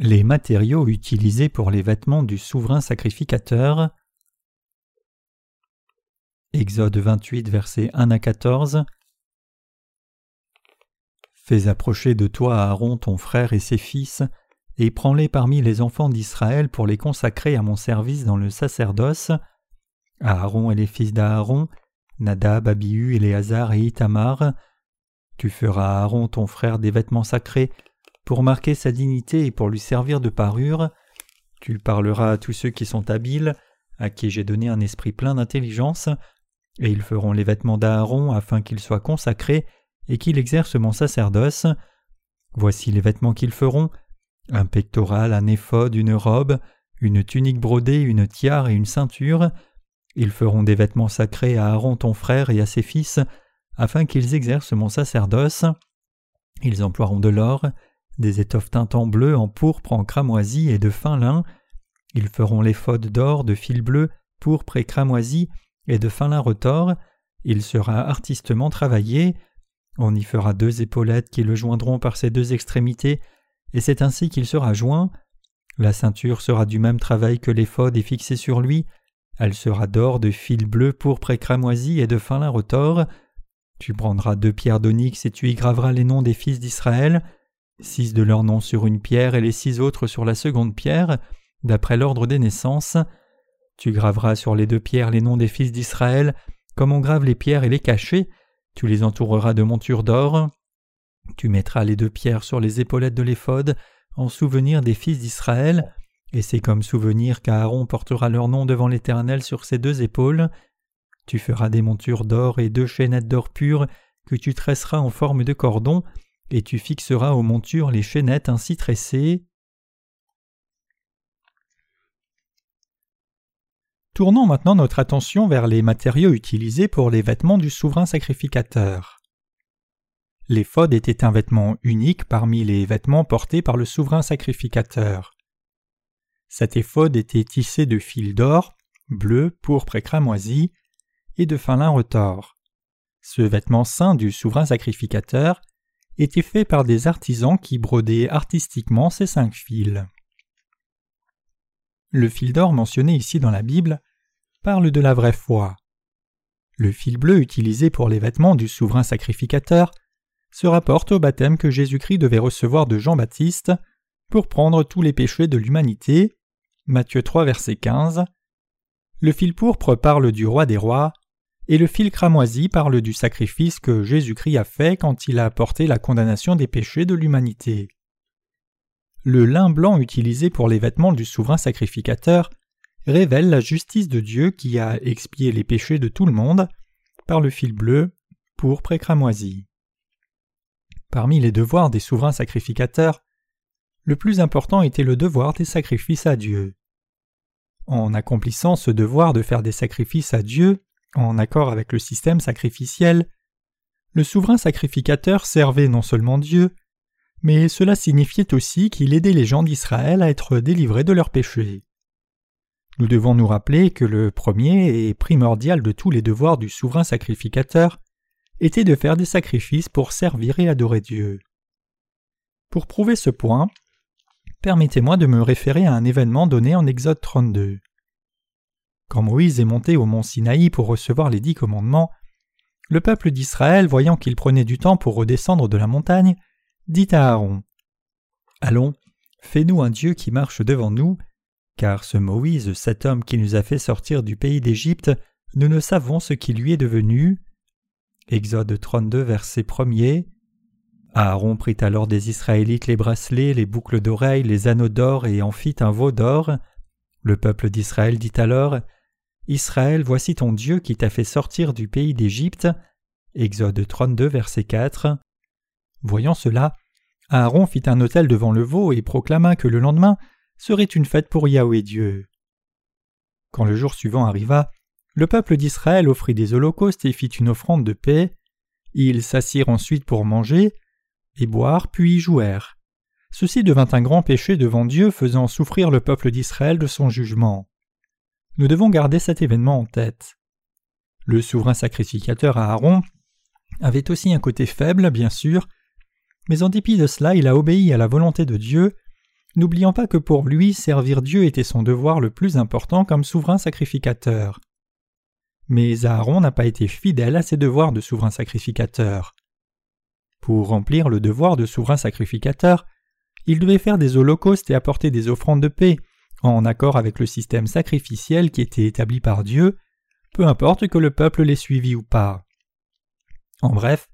Les matériaux utilisés pour les vêtements du souverain sacrificateur. Exode 28, versets 1 à 14. Fais approcher de toi Aaron ton frère et ses fils, et prends-les parmi les enfants d'Israël pour les consacrer à mon service dans le sacerdoce. Aaron et les fils d'Aaron, Nadab, Abihu, Éléazar et Itamar. Tu feras à Aaron ton frère des vêtements sacrés pour marquer sa dignité et pour lui servir de parure. Tu parleras à tous ceux qui sont habiles, à qui j'ai donné un esprit plein d'intelligence, et ils feront les vêtements d'Aaron afin qu'ils soient consacrés et qu'il exerce mon sacerdoce. Voici les vêtements qu'ils feront un pectoral, un éphod, une robe, une tunique brodée, une tiare et une ceinture. Ils feront des vêtements sacrés à Aaron ton frère et à ses fils, afin qu'ils exercent mon sacerdoce. Ils emploieront de l'or, des étoffes teintes en bleu, en pourpre, en cramoisi et de fin lin. Ils feront l'éphod d'or, de fil bleu, pourpre et cramoisi, et de fin lin retors. Il sera artistement travaillé. On y fera deux épaulettes qui le joindront par ses deux extrémités, et c'est ainsi qu'il sera joint. La ceinture sera du même travail que l'éphod et fixée sur lui. Elle sera d'or, de fil bleu, pourpre et cramoisi et de fin lin retors. Tu prendras deux pierres d'onyx et tu y graveras les noms des fils d'Israël six de leurs noms sur une pierre et les six autres sur la seconde pierre, d'après l'ordre des naissances. Tu graveras sur les deux pierres les noms des fils d'Israël, comme on grave les pierres et les cachets, tu les entoureras de montures d'or. Tu mettras les deux pierres sur les épaulettes de l'éphod, en souvenir des fils d'Israël, et c'est comme souvenir qu'Aaron portera leur nom devant l'Éternel sur ses deux épaules. Tu feras des montures d'or et deux chaînettes d'or pur que tu tresseras en forme de cordon, et tu fixeras aux montures les chaînettes ainsi tressées. Tournons maintenant notre attention vers les matériaux utilisés pour les vêtements du souverain sacrificateur. L'éphod était un vêtement unique parmi les vêtements portés par le souverain sacrificateur. Cet éphod était tissé de fils d'or, bleu, pourpre et cramoisi, et de fin lin retors. Ce vêtement saint du souverain sacrificateur était fait par des artisans qui brodaient artistiquement ces cinq fils. Le fil d'or mentionné ici dans la Bible parle de la vraie foi. Le fil bleu utilisé pour les vêtements du souverain sacrificateur se rapporte au baptême que Jésus-Christ devait recevoir de Jean-Baptiste pour prendre tous les péchés de l'humanité. Matthieu 3 verset 15. Le fil pourpre parle du roi des rois et le fil cramoisi parle du sacrifice que Jésus-Christ a fait quand il a apporté la condamnation des péchés de l'humanité. Le lin blanc utilisé pour les vêtements du souverain sacrificateur révèle la justice de Dieu qui a expié les péchés de tout le monde par le fil bleu, pourpre et cramoisi. Parmi les devoirs des souverains sacrificateurs, le plus important était le devoir des sacrifices à Dieu. En accomplissant ce devoir de faire des sacrifices à Dieu, en accord avec le système sacrificiel, le souverain sacrificateur servait non seulement Dieu, mais cela signifiait aussi qu'il aidait les gens d'Israël à être délivrés de leurs péchés. Nous devons nous rappeler que le premier et primordial de tous les devoirs du souverain sacrificateur était de faire des sacrifices pour servir et adorer Dieu. Pour prouver ce point, permettez-moi de me référer à un événement donné en Exode 32. Quand Moïse est monté au mont Sinaï pour recevoir les dix commandements, le peuple d'Israël, voyant qu'il prenait du temps pour redescendre de la montagne, dit à Aaron Allons, fais-nous un Dieu qui marche devant nous, car ce Moïse, cet homme qui nous a fait sortir du pays d'Égypte, nous ne savons ce qui lui est devenu. Exode 32, verset 1er. Aaron prit alors des Israélites les bracelets, les boucles d'oreilles, les anneaux d'or et en fit un veau d'or. Le peuple d'Israël dit alors Israël, voici ton Dieu qui t'a fait sortir du pays d'Égypte. Exode 32, verset 4. Voyant cela, Aaron fit un autel devant le veau et proclama que le lendemain serait une fête pour Yahweh Dieu. Quand le jour suivant arriva, le peuple d'Israël offrit des holocaustes et fit une offrande de paix. Ils s'assirent ensuite pour manger et boire, puis y jouèrent. Ceci devint un grand péché devant Dieu, faisant souffrir le peuple d'Israël de son jugement. Nous devons garder cet événement en tête. Le souverain sacrificateur Aaron avait aussi un côté faible, bien sûr, mais en dépit de cela, il a obéi à la volonté de Dieu n'oubliant pas que pour lui servir Dieu était son devoir le plus important comme souverain sacrificateur. Mais Aaron n'a pas été fidèle à ses devoirs de souverain sacrificateur. Pour remplir le devoir de souverain sacrificateur, il devait faire des holocaustes et apporter des offrandes de paix, en accord avec le système sacrificiel qui était établi par Dieu, peu importe que le peuple les suivît ou pas. En bref,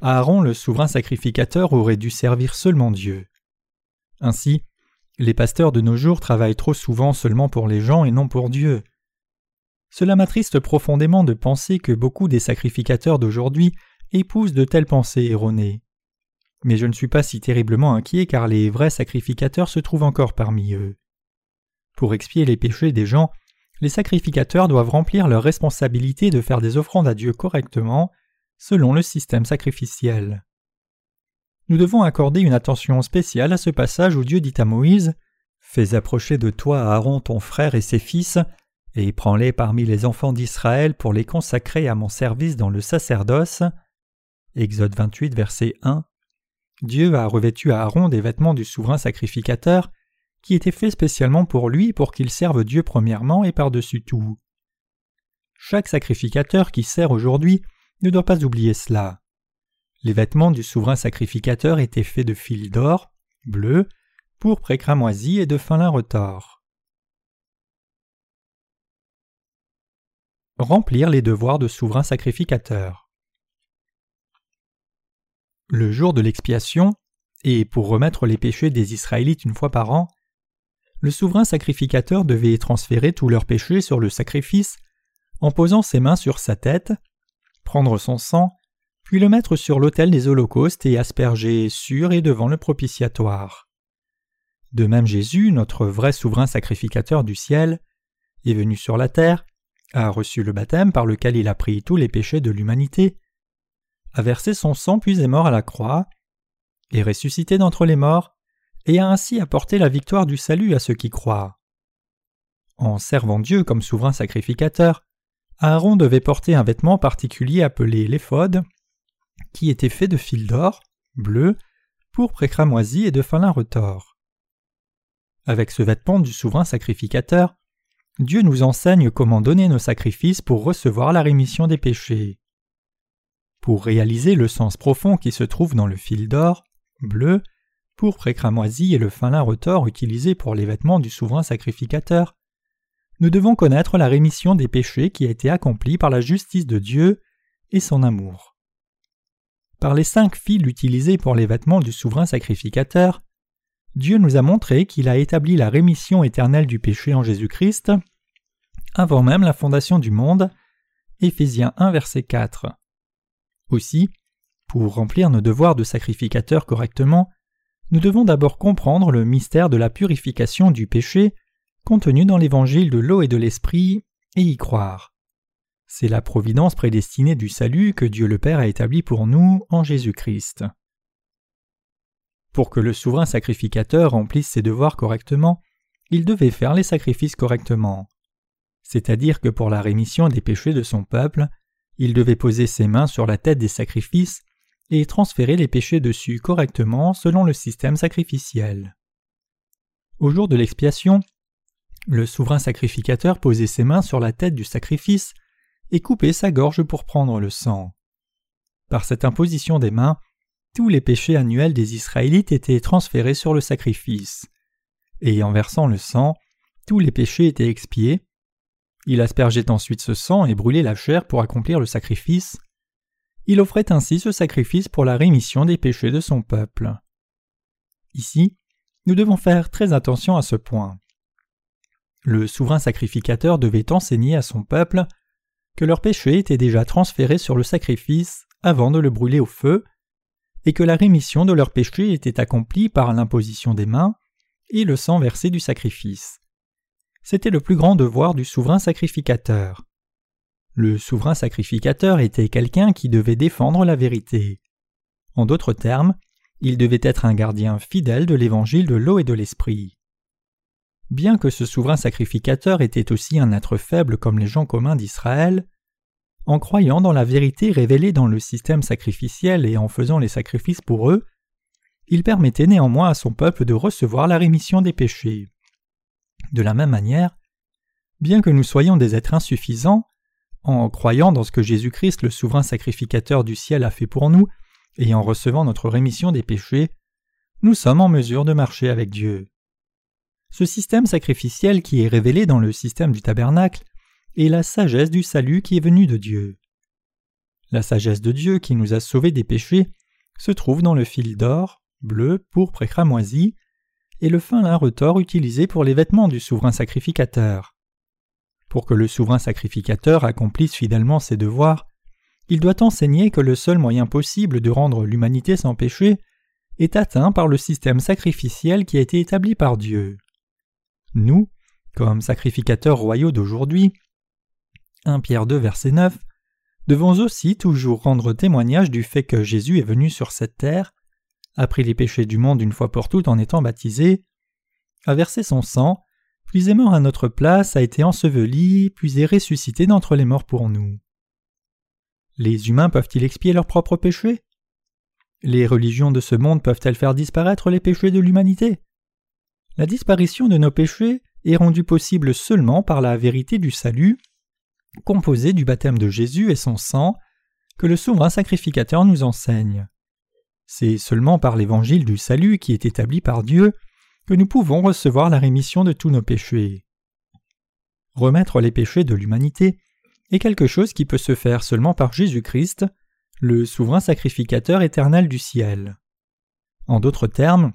Aaron le souverain sacrificateur aurait dû servir seulement Dieu. Ainsi, les pasteurs de nos jours travaillent trop souvent seulement pour les gens et non pour Dieu. Cela m'attriste profondément de penser que beaucoup des sacrificateurs d'aujourd'hui épousent de telles pensées erronées. Mais je ne suis pas si terriblement inquiet car les vrais sacrificateurs se trouvent encore parmi eux. Pour expier les péchés des gens, les sacrificateurs doivent remplir leur responsabilité de faire des offrandes à Dieu correctement, selon le système sacrificiel. Nous devons accorder une attention spéciale à ce passage où Dieu dit à Moïse Fais approcher de toi Aaron ton frère et ses fils, et prends-les parmi les enfants d'Israël pour les consacrer à mon service dans le sacerdoce. Exode 28, verset 1. Dieu a revêtu Aaron des vêtements du souverain sacrificateur, qui étaient faits spécialement pour lui pour qu'il serve Dieu premièrement et par-dessus tout. Chaque sacrificateur qui sert aujourd'hui ne doit pas oublier cela. Les vêtements du souverain sacrificateur étaient faits de fil d'or, bleu, pourpre et cramoisi et de fin lin retors. Remplir les devoirs de souverain sacrificateur. Le jour de l'expiation, et pour remettre les péchés des Israélites une fois par an, le souverain sacrificateur devait transférer tous leurs péchés sur le sacrifice en posant ses mains sur sa tête, prendre son sang, puis le mettre sur l'autel des holocaustes et asperger sur et devant le propitiatoire. De même Jésus, notre vrai souverain sacrificateur du ciel, est venu sur la terre, a reçu le baptême par lequel il a pris tous les péchés de l'humanité, a versé son sang puis est mort à la croix, est ressuscité d'entre les morts, et a ainsi apporté la victoire du salut à ceux qui croient. En servant Dieu comme souverain sacrificateur, Aaron devait porter un vêtement particulier appelé l'éphod, qui était fait de fil d'or, bleu, pourpre et cramoisi et de fin lin retors. Avec ce vêtement du souverain sacrificateur, Dieu nous enseigne comment donner nos sacrifices pour recevoir la rémission des péchés. Pour réaliser le sens profond qui se trouve dans le fil d'or, bleu, pourpre et et le fin lin retors utilisés pour les vêtements du souverain sacrificateur, nous devons connaître la rémission des péchés qui a été accomplie par la justice de Dieu et son amour. Par les cinq fils utilisés pour les vêtements du souverain sacrificateur, Dieu nous a montré qu'il a établi la rémission éternelle du péché en Jésus-Christ avant même la fondation du monde. Éphésiens 1 verset 4. Aussi, pour remplir nos devoirs de sacrificateur correctement, nous devons d'abord comprendre le mystère de la purification du péché contenu dans l'évangile de l'eau et de l'esprit, et y croire. C'est la providence prédestinée du salut que Dieu le Père a établi pour nous en Jésus-Christ. Pour que le souverain sacrificateur remplisse ses devoirs correctement, il devait faire les sacrifices correctement. C'est-à-dire que pour la rémission des péchés de son peuple, il devait poser ses mains sur la tête des sacrifices et transférer les péchés dessus correctement selon le système sacrificiel. Au jour de l'expiation, le souverain sacrificateur posait ses mains sur la tête du sacrifice et coupait sa gorge pour prendre le sang. Par cette imposition des mains, tous les péchés annuels des Israélites étaient transférés sur le sacrifice. Et en versant le sang, tous les péchés étaient expiés. Il aspergeait ensuite ce sang et brûlait la chair pour accomplir le sacrifice. Il offrait ainsi ce sacrifice pour la rémission des péchés de son peuple. Ici, nous devons faire très attention à ce point. Le souverain sacrificateur devait enseigner à son peuple que leurs péchés étaient déjà transférés sur le sacrifice avant de le brûler au feu, et que la rémission de leurs péchés était accomplie par l'imposition des mains et le sang versé du sacrifice. C'était le plus grand devoir du souverain sacrificateur. Le souverain sacrificateur était quelqu'un qui devait défendre la vérité. En d'autres termes, il devait être un gardien fidèle de l'évangile de l'eau et de l'esprit. Bien que ce souverain sacrificateur était aussi un être faible comme les gens communs d'Israël, en croyant dans la vérité révélée dans le système sacrificiel et en faisant les sacrifices pour eux, il permettait néanmoins à son peuple de recevoir la rémission des péchés. De la même manière, bien que nous soyons des êtres insuffisants, en croyant dans ce que Jésus-Christ le souverain sacrificateur du ciel a fait pour nous, et en recevant notre rémission des péchés, nous sommes en mesure de marcher avec Dieu. Ce système sacrificiel qui est révélé dans le système du tabernacle est la sagesse du salut qui est venue de Dieu. La sagesse de Dieu qui nous a sauvés des péchés se trouve dans le fil d'or, bleu, pourpre et cramoisi, et le fin lin retors utilisé pour les vêtements du souverain sacrificateur. Pour que le souverain sacrificateur accomplisse fidèlement ses devoirs, il doit enseigner que le seul moyen possible de rendre l'humanité sans péché est atteint par le système sacrificiel qui a été établi par Dieu. Nous, comme sacrificateurs royaux d'aujourd'hui, 1 Pierre 2 verset 9, devons aussi toujours rendre témoignage du fait que Jésus est venu sur cette terre, a pris les péchés du monde une fois pour toutes en étant baptisé, a versé son sang, puis est mort à notre place, a été enseveli, puis est ressuscité d'entre les morts pour nous. Les humains peuvent-ils expier leurs propres péchés? Les religions de ce monde peuvent-elles faire disparaître les péchés de l'humanité? La disparition de nos péchés est rendue possible seulement par la vérité du salut, composée du baptême de Jésus et son sang, que le souverain sacrificateur nous enseigne. C'est seulement par l'évangile du salut qui est établi par Dieu que nous pouvons recevoir la rémission de tous nos péchés. Remettre les péchés de l'humanité est quelque chose qui peut se faire seulement par Jésus-Christ, le souverain sacrificateur éternel du ciel. En d'autres termes,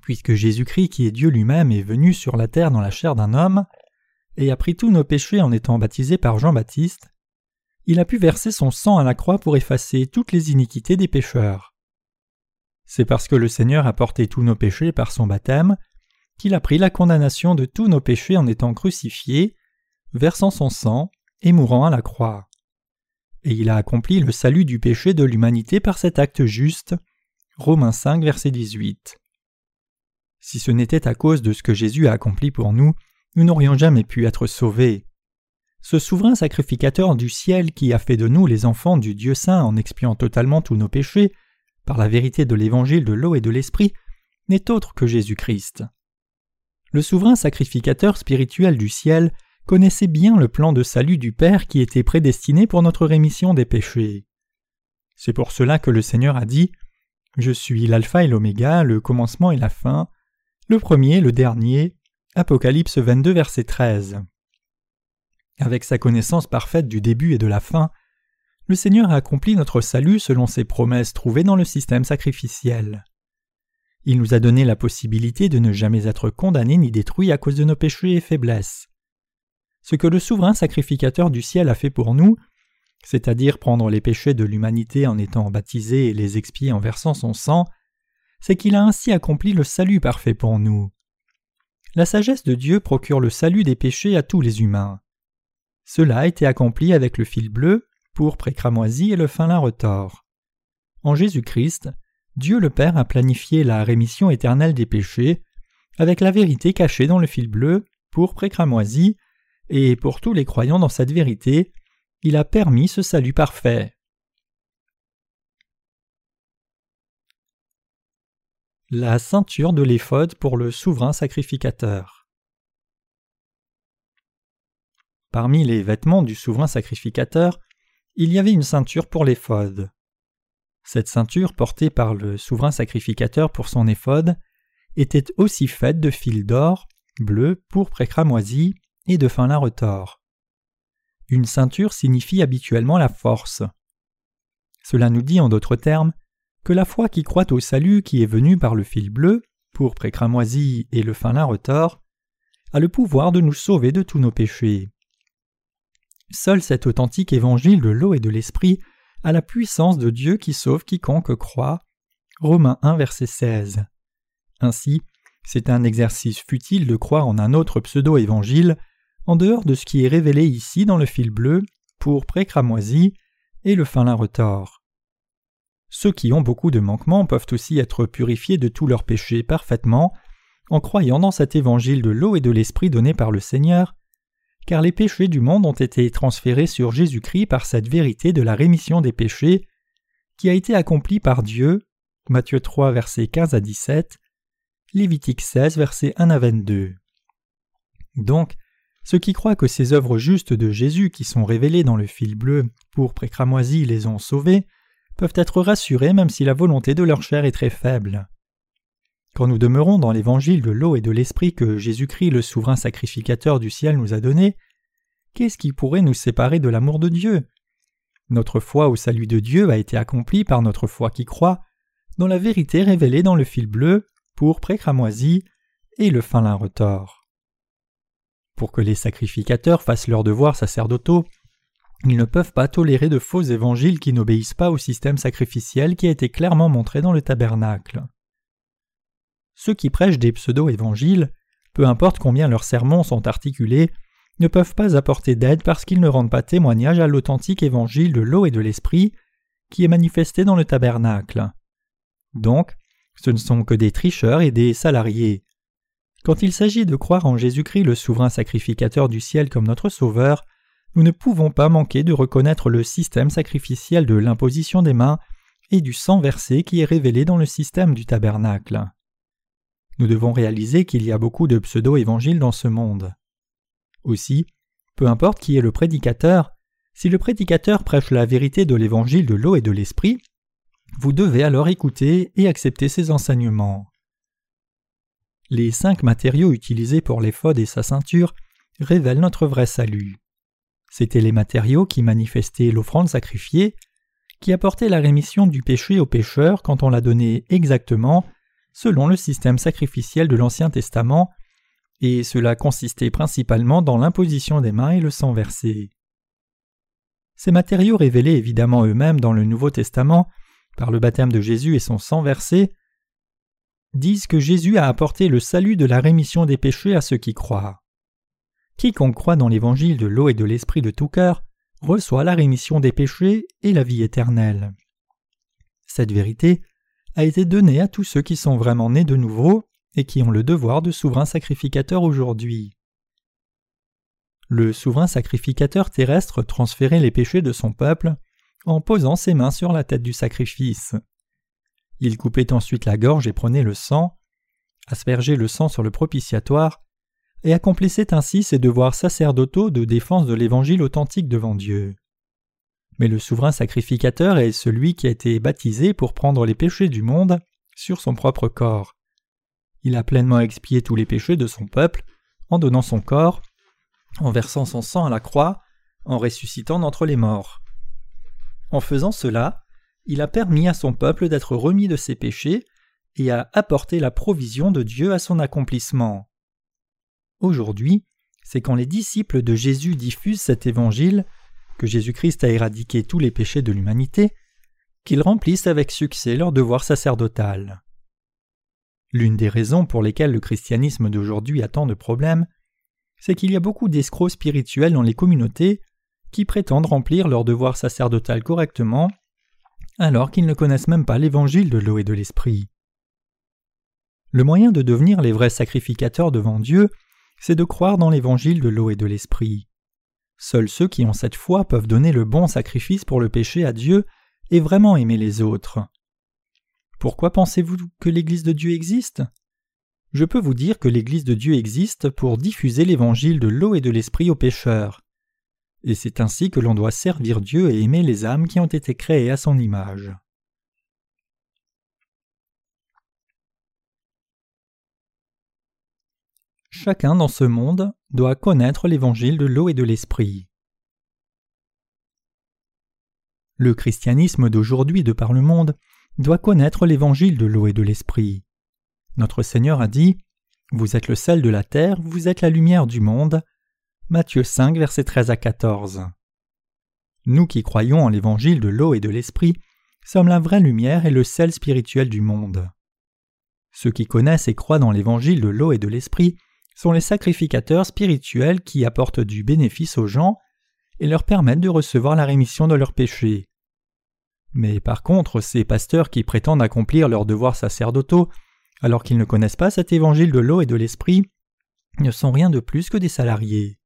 puisque Jésus-Christ qui est Dieu lui-même est venu sur la terre dans la chair d'un homme, et a pris tous nos péchés en étant baptisé par Jean-Baptiste, il a pu verser son sang à la croix pour effacer toutes les iniquités des pécheurs. C'est parce que le Seigneur a porté tous nos péchés par son baptême qu'il a pris la condamnation de tous nos péchés en étant crucifié, versant son sang et mourant à la croix. Et il a accompli le salut du péché de l'humanité par cet acte juste. Romains 5, verset 18. Si ce n'était à cause de ce que Jésus a accompli pour nous, nous n'aurions jamais pu être sauvés. Ce souverain sacrificateur du ciel qui a fait de nous les enfants du Dieu saint en expiant totalement tous nos péchés, par la vérité de l'évangile de l'eau et de l'esprit, n'est autre que Jésus-Christ. Le souverain sacrificateur spirituel du ciel connaissait bien le plan de salut du Père qui était prédestiné pour notre rémission des péchés. C'est pour cela que le Seigneur a dit Je suis l'alpha et l'oméga, le commencement et la fin, le premier, le dernier. Apocalypse 22, verset 13. Avec sa connaissance parfaite du début et de la fin, le Seigneur a accompli notre salut selon ses promesses trouvées dans le système sacrificiel. Il nous a donné la possibilité de ne jamais être condamnés ni détruits à cause de nos péchés et faiblesses. Ce que le souverain sacrificateur du ciel a fait pour nous, c'est-à-dire prendre les péchés de l'humanité en étant baptisé et les expier en versant son sang, c'est qu'il a ainsi accompli le salut parfait pour nous. La sagesse de Dieu procure le salut des péchés à tous les humains. Cela a été accompli avec le fil bleu, pourpre et cramoisi et le fin lin retors. En Jésus-Christ, Dieu le Père a planifié la rémission éternelle des péchés avec la vérité cachée dans le fil bleu, pourpre et cramoisi, et pour tous les croyants dans cette vérité, il a permis ce salut parfait. La ceinture de l'éphode pour le souverain sacrificateur. Parmi les vêtements du souverain sacrificateur, il y avait une ceinture pour l'éphode. Cette ceinture portée par le souverain sacrificateur pour son éphode était aussi faite de fils d'or, bleu, pourpre et cramoisi et de fin lin retors. Une ceinture signifie habituellement la force. Cela nous dit en d'autres termes que la foi qui croit au salut qui est venu par le fil bleu, pourpre et cramoisi et le fin lin retors, a le pouvoir de nous sauver de tous nos péchés. Seul cet authentique évangile de l'eau et de l'esprit a la puissance de Dieu qui sauve quiconque croit. Romains 1 verset 16. Ainsi, c'est un exercice futile de croire en un autre pseudo-évangile en dehors de ce qui est révélé ici dans le fil bleu, pour pré-cramoisi et le fin lin retors. Ceux qui ont beaucoup de manquements peuvent aussi être purifiés de tous leurs péchés parfaitement en croyant dans cet évangile de l'eau et de l'esprit donné par le Seigneur car les péchés du monde ont été transférés sur Jésus-Christ par cette vérité de la rémission des péchés qui a été accomplie par Dieu. Matthieu 3 versets 15 à 17, Lévitique 16 versets 1 à 22. Donc, ceux qui croient que ces œuvres justes de Jésus qui sont révélées dans le fil bleu, pour précramoisi les ont sauvés, peuvent être rassurés même si la volonté de leur chair est très faible. Quand nous demeurons dans l'évangile de l'eau et de l'esprit que Jésus-Christ le souverain sacrificateur du ciel nous a donné, qu'est-ce qui pourrait nous séparer de l'amour de Dieu? Notre foi au salut de Dieu a été accomplie par notre foi qui croit, dans la vérité révélée dans le fil bleu, pour précramoisi et le fin lin retors. Pour que les sacrificateurs fassent leurs devoirs sacerdotaux, ils ne peuvent pas tolérer de faux évangiles qui n'obéissent pas au système sacrificiel qui a été clairement montré dans le tabernacle. Ceux qui prêchent des pseudo-évangiles, peu importe combien leurs sermons sont articulés, ne peuvent pas apporter d'aide parce qu'ils ne rendent pas témoignage à l'authentique évangile de l'eau et de l'esprit qui est manifesté dans le tabernacle. Donc, ce ne sont que des tricheurs et des salariés. Quand il s'agit de croire en Jésus-Christ le souverain sacrificateur du ciel comme notre Sauveur, nous ne pouvons pas manquer de reconnaître le système sacrificiel de l'imposition des mains et du sang versé qui est révélé dans le système du tabernacle. Nous devons réaliser qu'il y a beaucoup de pseudo-évangiles dans ce monde. Aussi, peu importe qui est le prédicateur, si le prédicateur prêche la vérité de l'évangile de l'eau et de l'esprit, vous devez alors écouter et accepter ses enseignements. Les cinq matériaux utilisés pour l'éphod et sa ceinture révèlent notre vrai salut. C'étaient les matériaux qui manifestaient l'offrande sacrifiée, qui apportaient la rémission du péché au pécheur quand on la donnait exactement selon le système sacrificiel de l'Ancien Testament, et cela consistait principalement dans l'imposition des mains et le sang versé. Ces matériaux révélés évidemment eux-mêmes dans le Nouveau Testament, par le baptême de Jésus et son sang versé, disent que Jésus a apporté le salut de la rémission des péchés à ceux qui croient. Quiconque croit dans l'évangile de l'eau et de l'esprit de tout cœur reçoit la rémission des péchés et la vie éternelle. Cette vérité a été donnée à tous ceux qui sont vraiment nés de nouveau et qui ont le devoir de souverain sacrificateur aujourd'hui. Le souverain sacrificateur terrestre transférait les péchés de son peuple en posant ses mains sur la tête du sacrifice. Il coupait ensuite la gorge et prenait le sang, aspergeait le sang sur le propitiatoire et accomplissait ainsi ses devoirs sacerdotaux de défense de l'Évangile authentique devant Dieu. Mais le souverain sacrificateur est celui qui a été baptisé pour prendre les péchés du monde sur son propre corps. Il a pleinement expié tous les péchés de son peuple en donnant son corps, en versant son sang à la croix, en ressuscitant d'entre les morts. En faisant cela, il a permis à son peuple d'être remis de ses péchés et a apporté la provision de Dieu à son accomplissement. Aujourd'hui, c'est quand les disciples de Jésus diffusent cet évangile, que Jésus-Christ a éradiqué tous les péchés de l'humanité, qu'ils remplissent avec succès leur devoir sacerdotal. L'une des raisons pour lesquelles le christianisme d'aujourd'hui a tant de problèmes, c'est qu'il y a beaucoup d'escrocs spirituels dans les communautés qui prétendent remplir leur devoir sacerdotal correctement alors qu'ils ne connaissent même pas l'évangile de l'eau et de l'esprit. Le moyen de devenir les vrais sacrificateurs devant Dieu c'est de croire dans l'évangile de l'eau et de l'esprit. Seuls ceux qui ont cette foi peuvent donner le bon sacrifice pour le péché à Dieu et vraiment aimer les autres. Pourquoi pensez-vous que l'Église de Dieu existe? Je peux vous dire que l'Église de Dieu existe pour diffuser l'évangile de l'eau et de l'esprit aux pécheurs. Et c'est ainsi que l'on doit servir Dieu et aimer les âmes qui ont été créées à son image. Chacun dans ce monde doit connaître l'évangile de l'eau et de l'esprit. Le christianisme d'aujourd'hui de par le monde doit connaître l'évangile de l'eau et de l'esprit. Notre Seigneur a dit Vous êtes le sel de la terre, vous êtes la lumière du monde. Matthieu 5, versets 13 à 14. Nous qui croyons en l'évangile de l'eau et de l'esprit sommes la vraie lumière et le sel spirituel du monde. Ceux qui connaissent et croient dans l'évangile de l'eau et de l'esprit sont les sacrificateurs spirituels qui apportent du bénéfice aux gens et leur permettent de recevoir la rémission de leurs péchés. Mais par contre, ces pasteurs qui prétendent accomplir leurs devoirs sacerdotaux alors qu'ils ne connaissent pas cet évangile de l'eau et de l'esprit ne sont rien de plus que des salariés.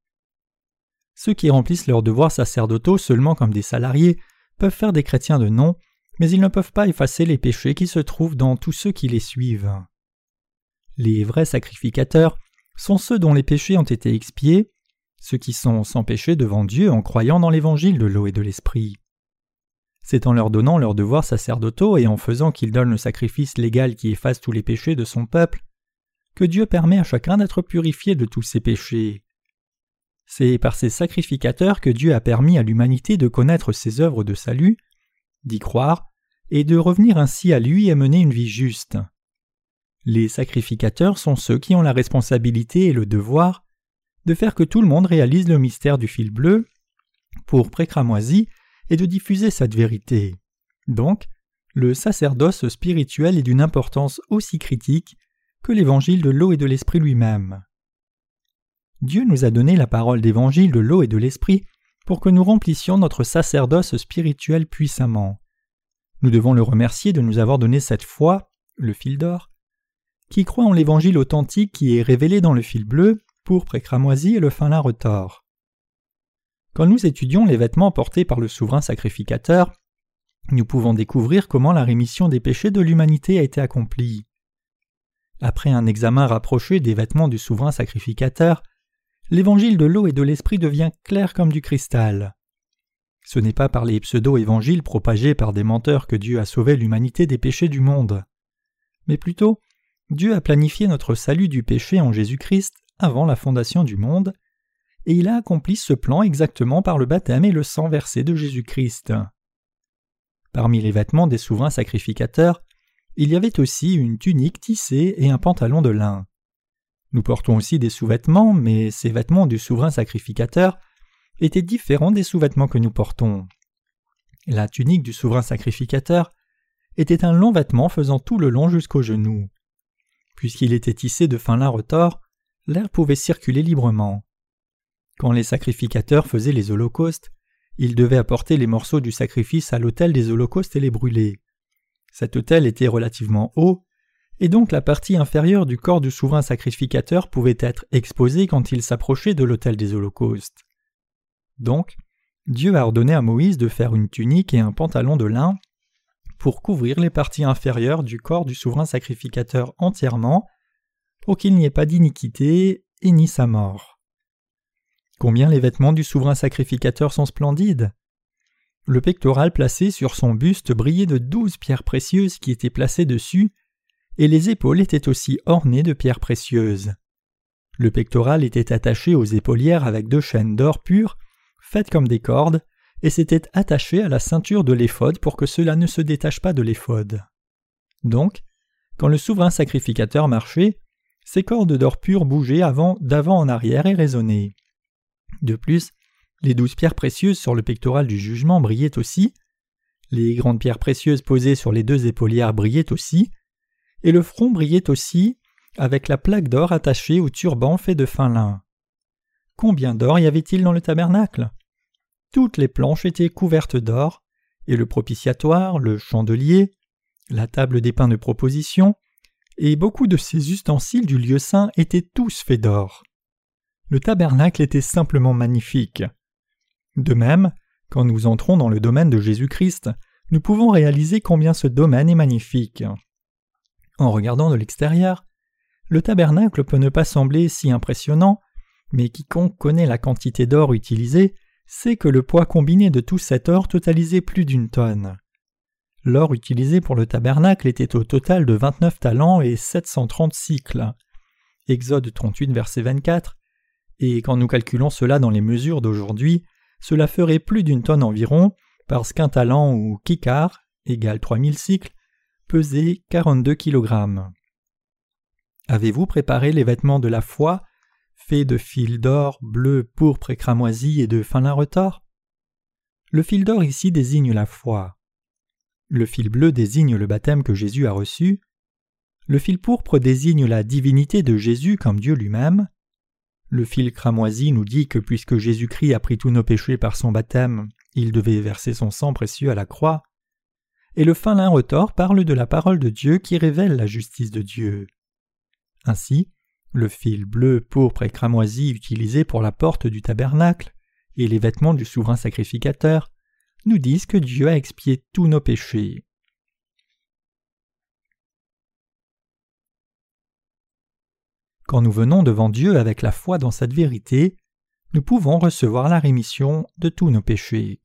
Ceux qui remplissent leurs devoirs sacerdotaux seulement comme des salariés peuvent faire des chrétiens de nom, mais ils ne peuvent pas effacer les péchés qui se trouvent dans tous ceux qui les suivent. Les vrais sacrificateurs sont ceux dont les péchés ont été expiés, ceux qui sont sans péché devant Dieu en croyant dans l'évangile de l'eau et de l'esprit. C'est en leur donnant leurs devoirs sacerdotaux et en faisant qu'ils donnent le sacrifice légal qui efface tous les péchés de son peuple que Dieu permet à chacun d'être purifié de tous ses péchés. C'est par ces sacrificateurs que Dieu a permis à l'humanité de connaître ses œuvres de salut, d'y croire, et de revenir ainsi à lui et mener une vie juste. Les sacrificateurs sont ceux qui ont la responsabilité et le devoir de faire que tout le monde réalise le mystère du fil bleu, pour précramoisi, et de diffuser cette vérité. Donc, le sacerdoce spirituel est d'une importance aussi critique que l'évangile de l'eau et de l'esprit lui-même. Dieu nous a donné la parole d'évangile de l'eau et de l'esprit pour que nous remplissions notre sacerdoce spirituel puissamment. Nous devons le remercier de nous avoir donné cette foi, le fil d'or, qui croit en l'évangile authentique qui est révélé dans le fil bleu, pourpre et cramoisi et le fin lin retors. Quand nous étudions les vêtements portés par le souverain sacrificateur, nous pouvons découvrir comment la rémission des péchés de l'humanité a été accomplie. Après un examen rapproché des vêtements du souverain sacrificateur, l'évangile de l'eau et de l'esprit devient clair comme du cristal. Ce n'est pas par les pseudo-évangiles propagés par des menteurs que Dieu a sauvé l'humanité des péchés du monde, mais plutôt Dieu a planifié notre salut du péché en Jésus-Christ avant la fondation du monde, et il a accompli ce plan exactement par le baptême et le sang versé de Jésus-Christ. Parmi les vêtements des souverains sacrificateurs, il y avait aussi une tunique tissée et un pantalon de lin. Nous portons aussi des sous-vêtements, mais ces vêtements du souverain sacrificateur étaient différents des sous-vêtements que nous portons. La tunique du souverain sacrificateur était un long vêtement faisant tout le long jusqu'aux genoux. Puisqu'il était tissé de fin lin retors, l'air pouvait circuler librement. Quand les sacrificateurs faisaient les holocaustes, ils devaient apporter les morceaux du sacrifice à l'autel des holocaustes et les brûler. Cet autel était relativement haut, et donc la partie inférieure du corps du souverain sacrificateur pouvait être exposée quand il s'approchait de l'autel des holocaustes. Donc, Dieu a ordonné à Moïse de faire une tunique et un pantalon de lin pour couvrir les parties inférieures du corps du souverain sacrificateur entièrement, pour qu'il n'y ait pas d'iniquité et ni sa mort. Combien les vêtements du souverain sacrificateur sont splendides Le pectoral placé sur son buste brillait de douze pierres précieuses qui étaient placées dessus, et les épaules étaient aussi ornées de pierres précieuses. Le pectoral était attaché aux épaulières avec deux chaînes d'or pur, faites comme des cordes, et s'était attaché à la ceinture de l'éphode pour que cela ne se détache pas de l'éphode. Donc, quand le souverain sacrificateur marchait, ses cordes d'or pur bougeaient avant, d'avant en arrière et résonnaient. De plus, les douze pierres précieuses sur le pectoral du jugement brillaient aussi, les grandes pierres précieuses posées sur les deux épaulières brillaient aussi, et le front brillait aussi, avec la plaque d'or attachée au turban fait de fin lin. Combien d'or y avait-il dans le tabernacle? Toutes les planches étaient couvertes d'or, et le propitiatoire, le chandelier, la table des pains de proposition, et beaucoup de ces ustensiles du lieu saint étaient tous faits d'or. Le tabernacle était simplement magnifique. De même, quand nous entrons dans le domaine de Jésus-Christ, nous pouvons réaliser combien ce domaine est magnifique. En regardant de l'extérieur, le tabernacle peut ne pas sembler si impressionnant, mais quiconque connaît la quantité d'or utilisée sait que le poids combiné de tout cet or totalisait plus d'une tonne. L'or utilisé pour le tabernacle était au total de 29 talents et 730 cycles. Exode 38, verset 24 et quand nous calculons cela dans les mesures d'aujourd'hui, cela ferait plus d'une tonne environ, parce qu'un talent ou kikar, égale 3000 cycles, pesait 42 kg. Avez-vous préparé les vêtements de la foi, de fil d'or, bleu, pourpre et cramoisi et de fin lin retors? Le fil d'or ici désigne la foi. Le fil bleu désigne le baptême que Jésus a reçu. Le fil pourpre désigne la divinité de Jésus comme Dieu lui-même. Le fil cramoisi nous dit que puisque Jésus-Christ a pris tous nos péchés par son baptême, il devait verser son sang précieux à la croix. Et le fin lin retors parle de la parole de Dieu qui révèle la justice de Dieu. Ainsi, le fil bleu, pourpre et cramoisi utilisé pour la porte du tabernacle, et les vêtements du souverain sacrificateur, nous disent que Dieu a expié tous nos péchés. Quand nous venons devant Dieu avec la foi dans cette vérité, nous pouvons recevoir la rémission de tous nos péchés.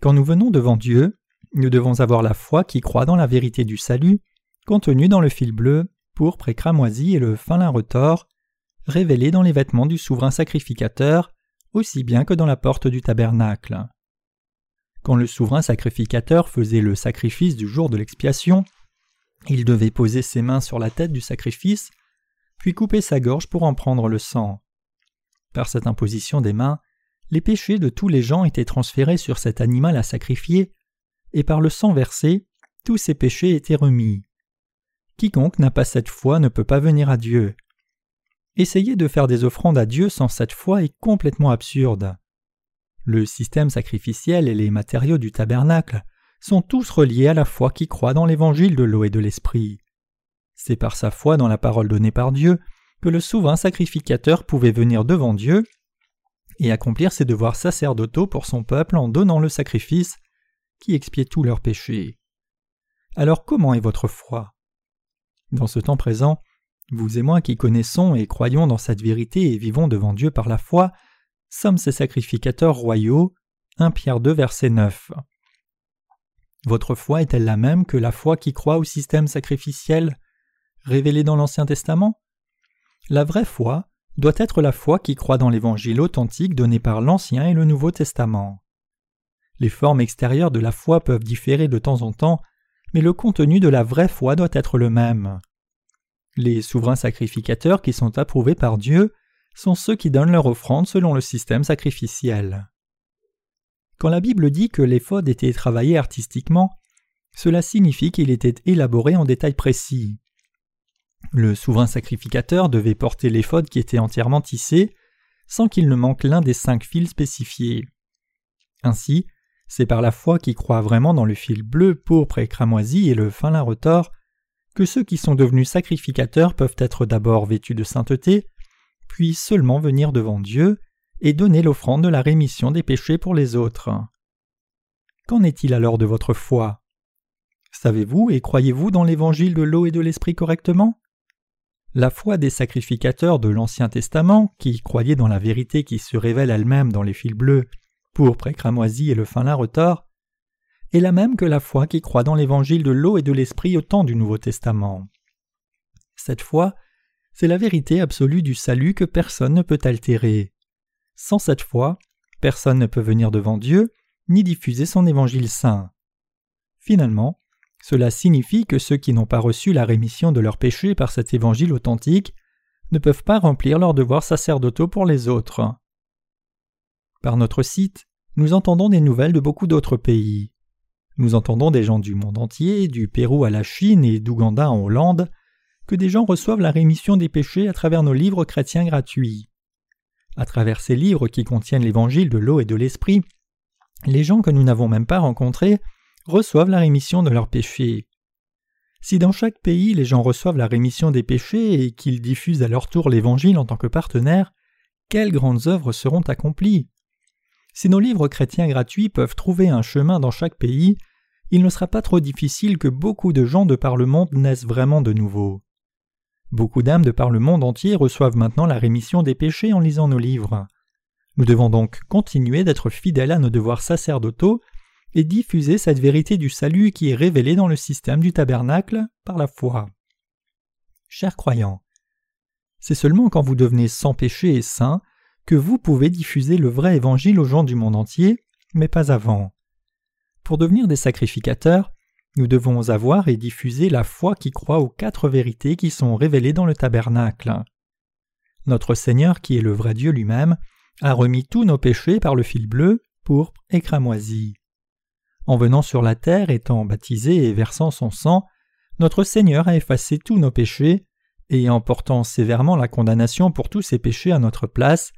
Quand nous venons devant Dieu, nous devons avoir la foi qui croit dans la vérité du salut contenue dans le fil bleu, pourpre et cramoisi et le fin lin retors, révélé dans les vêtements du souverain sacrificateur, aussi bien que dans la porte du tabernacle. Quand le souverain sacrificateur faisait le sacrifice du jour de l'expiation, il devait poser ses mains sur la tête du sacrifice, puis couper sa gorge pour en prendre le sang. Par cette imposition des mains, les péchés de tous les gens étaient transférés sur cet animal à sacrifier, et par le sang versé, tous ces péchés étaient remis. Quiconque n'a pas cette foi ne peut pas venir à Dieu. Essayer de faire des offrandes à Dieu sans cette foi est complètement absurde. Le système sacrificiel et les matériaux du tabernacle sont tous reliés à la foi qui croit dans l'évangile de l'eau et de l'esprit. C'est par sa foi dans la parole donnée par Dieu que le souverain sacrificateur pouvait venir devant Dieu et accomplir ses devoirs sacerdotaux pour son peuple en donnant le sacrifice qui expiait tous leurs péchés. Alors comment est votre foi? Dans ce temps présent, vous et moi qui connaissons et croyons dans cette vérité et vivons devant Dieu par la foi, sommes ses sacrificateurs royaux. 1 Pierre 2 verset 9. Votre foi est-elle la même que la foi qui croit au système sacrificiel révélé dans l'Ancien Testament? La vraie foi doit être la foi qui croit dans l'Évangile authentique donné par l'Ancien et le Nouveau Testament. Les formes extérieures de la foi peuvent différer de temps en temps, mais le contenu de la vraie foi doit être le même. Les souverains sacrificateurs qui sont approuvés par Dieu sont ceux qui donnent leur offrande selon le système sacrificiel. Quand la Bible dit que l'éphod était travaillé artistiquement, cela signifie qu'il était élaboré en détails précis. Le souverain sacrificateur devait porter l'éphod qui était entièrement tissé, sans qu'il ne manque l'un des cinq fils spécifiés. Ainsi, c'est par la foi qui croit vraiment dans le fil bleu, pourpre et cramoisi et le fin lin retors que ceux qui sont devenus sacrificateurs peuvent être d'abord vêtus de sainteté, puis seulement venir devant Dieu et donner l'offrande de la rémission des péchés pour les autres. Qu'en est-il alors de votre foi? Savez-vous et croyez-vous dans l'évangile de l'eau et de l'esprit correctement? La foi des sacrificateurs de l'Ancien Testament, qui croyaient dans la vérité qui se révèle elle-même dans les fils bleus, pourpre et cramoisi et le fin lin retors, est la même que la foi qui croit dans l'évangile de l'eau et de l'esprit au temps du Nouveau Testament. Cette foi, c'est la vérité absolue du salut que personne ne peut altérer. Sans cette foi, personne ne peut venir devant Dieu, ni diffuser son évangile saint. Finalement, cela signifie que ceux qui n'ont pas reçu la rémission de leurs péchés par cet évangile authentique ne peuvent pas remplir leurs devoirs sacerdotaux pour les autres. Par notre site, nous entendons des nouvelles de beaucoup d'autres pays. Nous entendons des gens du monde entier, du Pérou à la Chine et d'Ouganda en Hollande, que des gens reçoivent la rémission des péchés à travers nos livres chrétiens gratuits. À travers ces livres qui contiennent l'évangile de l'eau et de l'esprit, les gens que nous n'avons même pas rencontrés reçoivent la rémission de leurs péchés. Si dans chaque pays les gens reçoivent la rémission des péchés et qu'ils diffusent à leur tour l'évangile en tant que partenaires, quelles grandes œuvres seront accomplies? Si nos livres chrétiens gratuits peuvent trouver un chemin dans chaque pays, il ne sera pas trop difficile que beaucoup de gens de par le monde naissent vraiment de nouveau. Beaucoup d'âmes de par le monde entier reçoivent maintenant la rémission des péchés en lisant nos livres. Nous devons donc continuer d'être fidèles à nos devoirs sacerdotaux et diffuser cette vérité du salut qui est révélée dans le système du tabernacle par la foi. Chers croyants, c'est seulement quand vous devenez sans péché et saint que vous pouvez diffuser le vrai évangile aux gens du monde entier, mais pas avant. Pour devenir des sacrificateurs, nous devons avoir et diffuser la foi qui croit aux quatre vérités qui sont révélées dans le tabernacle. Notre Seigneur, qui est le vrai Dieu lui-même, a remis tous nos péchés par le fil bleu, pourpre et cramoisi. En venant sur la terre, étant baptisé et versant son sang, notre Seigneur a effacé tous nos péchés, et en portant sévèrement la condamnation pour tous ces péchés à notre place,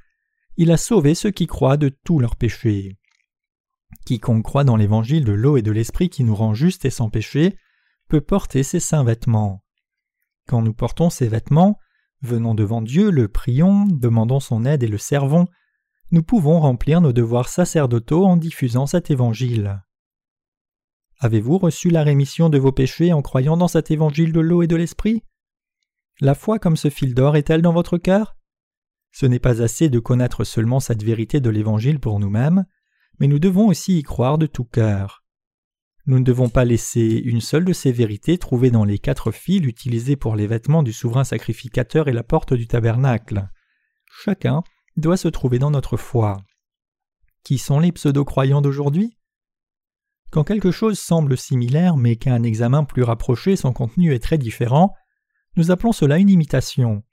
il a sauvé ceux qui croient de tous leurs péchés. Quiconque croit dans l'évangile de l'eau et de l'esprit qui nous rend justes et sans péché peut porter ces saints vêtements. Quand nous portons ces vêtements, venons devant Dieu, le prions, demandons son aide et le servons, nous pouvons remplir nos devoirs sacerdotaux en diffusant cet évangile. Avez-vous reçu la rémission de vos péchés en croyant dans cet évangile de l'eau et de l'esprit? La foi comme ce fil d'or est-elle dans votre cœur? Ce n'est pas assez de connaître seulement cette vérité de l'évangile pour nous-mêmes, mais nous devons aussi y croire de tout cœur. Nous ne devons pas laisser une seule de ces vérités trouvées dans les quatre fils utilisés pour les vêtements du souverain sacrificateur et la porte du tabernacle. Chacun doit se trouver dans notre foi. Qui sont les pseudo-croyants d'aujourd'hui? Quand quelque chose semble similaire mais qu'à un examen plus rapproché son contenu est très différent, nous appelons cela une imitation.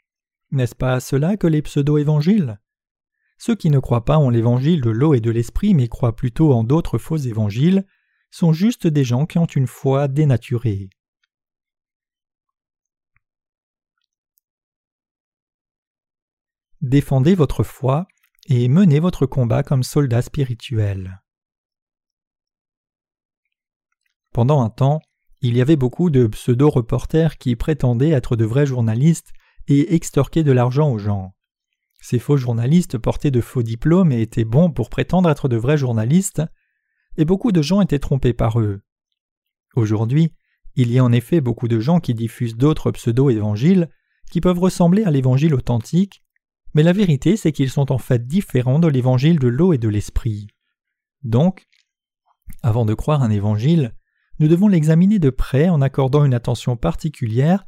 N'est-ce pas cela que les pseudo-évangiles? Ceux qui ne croient pas en l'évangile de l'eau et de l'esprit mais croient plutôt en d'autres faux évangiles sont juste des gens qui ont une foi dénaturée. Défendez votre foi et menez votre combat comme soldat spirituel. Pendant un temps, il y avait beaucoup de pseudo-reporters qui prétendaient être de vrais journalistes et extorquaient de l'argent aux gens. Ces faux journalistes portaient de faux diplômes et étaient bons pour prétendre être de vrais journalistes, et beaucoup de gens étaient trompés par eux. Aujourd'hui, il y a en effet beaucoup de gens qui diffusent d'autres pseudo-évangiles qui peuvent ressembler à l'évangile authentique, mais la vérité c'est qu'ils sont en fait différents de l'évangile de l'eau et de l'esprit. Donc, avant de croire un évangile, nous devons l'examiner de près en accordant une attention particulière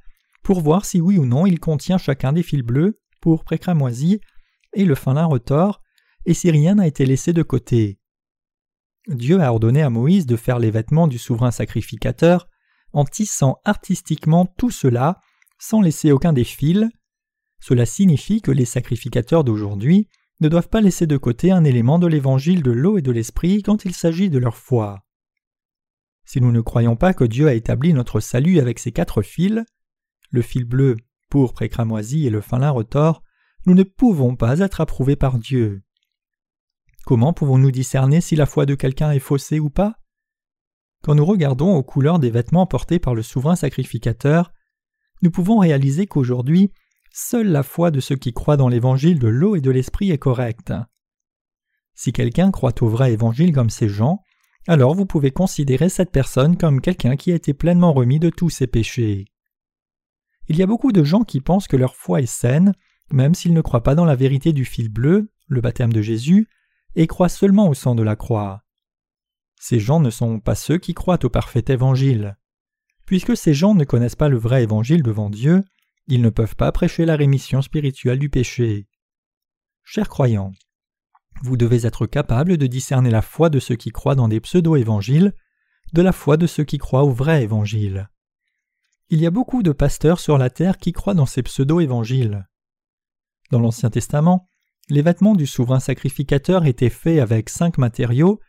pour voir si oui ou non il contient chacun des fils bleus, pourpre et et le fin lin retors, et si rien n'a été laissé de côté. Dieu a ordonné à Moïse de faire les vêtements du souverain sacrificateur en tissant artistiquement tout cela sans laisser aucun des fils, cela signifie que les sacrificateurs d'aujourd'hui ne doivent pas laisser de côté un élément de l'évangile de l'eau et de l'esprit quand il s'agit de leur foi. Si nous ne croyons pas que Dieu a établi notre salut avec ces quatre fils, le fil bleu, pourpre et cramoisi et le fin lin retors, nous ne pouvons pas être approuvés par Dieu. Comment pouvons-nous discerner si la foi de quelqu'un est faussée ou pas? Quand nous regardons aux couleurs des vêtements portés par le souverain sacrificateur, nous pouvons réaliser qu'aujourd'hui seule la foi de ceux qui croient dans l'évangile de l'eau et de l'esprit est correcte. Si quelqu'un croit au vrai évangile comme ces gens, alors vous pouvez considérer cette personne comme quelqu'un qui a été pleinement remis de tous ses péchés. Il y a beaucoup de gens qui pensent que leur foi est saine, même s'ils ne croient pas dans la vérité du fil bleu, le baptême de Jésus, et croient seulement au sang de la croix. Ces gens ne sont pas ceux qui croient au parfait évangile. Puisque ces gens ne connaissent pas le vrai évangile devant Dieu, ils ne peuvent pas prêcher la rémission spirituelle du péché. Chers croyants, vous devez être capable de discerner la foi de ceux qui croient dans des pseudo-évangiles de la foi de ceux qui croient au vrai évangile. Il y a beaucoup de pasteurs sur la terre qui croient dans ces pseudo-évangiles. Dans l'Ancien Testament, les vêtements du souverain sacrificateur étaient faits avec cinq matériaux,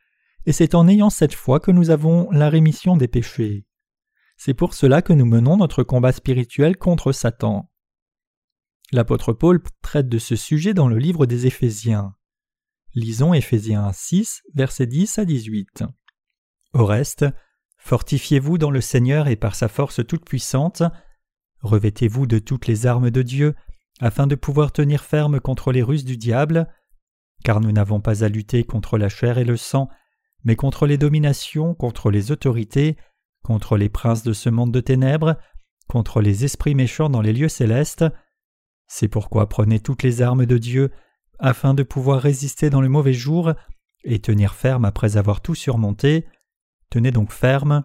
et c'est en ayant cette foi que nous avons la rémission des péchés. C'est pour cela que nous menons notre combat spirituel contre Satan. L'apôtre Paul traite de ce sujet dans le livre des Éphésiens. Lisons Éphésiens 6, versets 10 à 18. Au reste, fortifiez-vous dans le Seigneur et par sa force toute puissante, revêtez-vous de toutes les armes de Dieu, afin de pouvoir tenir ferme contre les ruses du diable, car nous n'avons pas à lutter contre la chair et le sang, mais contre les dominations, contre les autorités, contre les princes de ce monde de ténèbres, contre les esprits méchants dans les lieux célestes. C'est pourquoi prenez toutes les armes de Dieu, afin de pouvoir résister dans le mauvais jour et tenir ferme après avoir tout surmonté. Tenez donc ferme.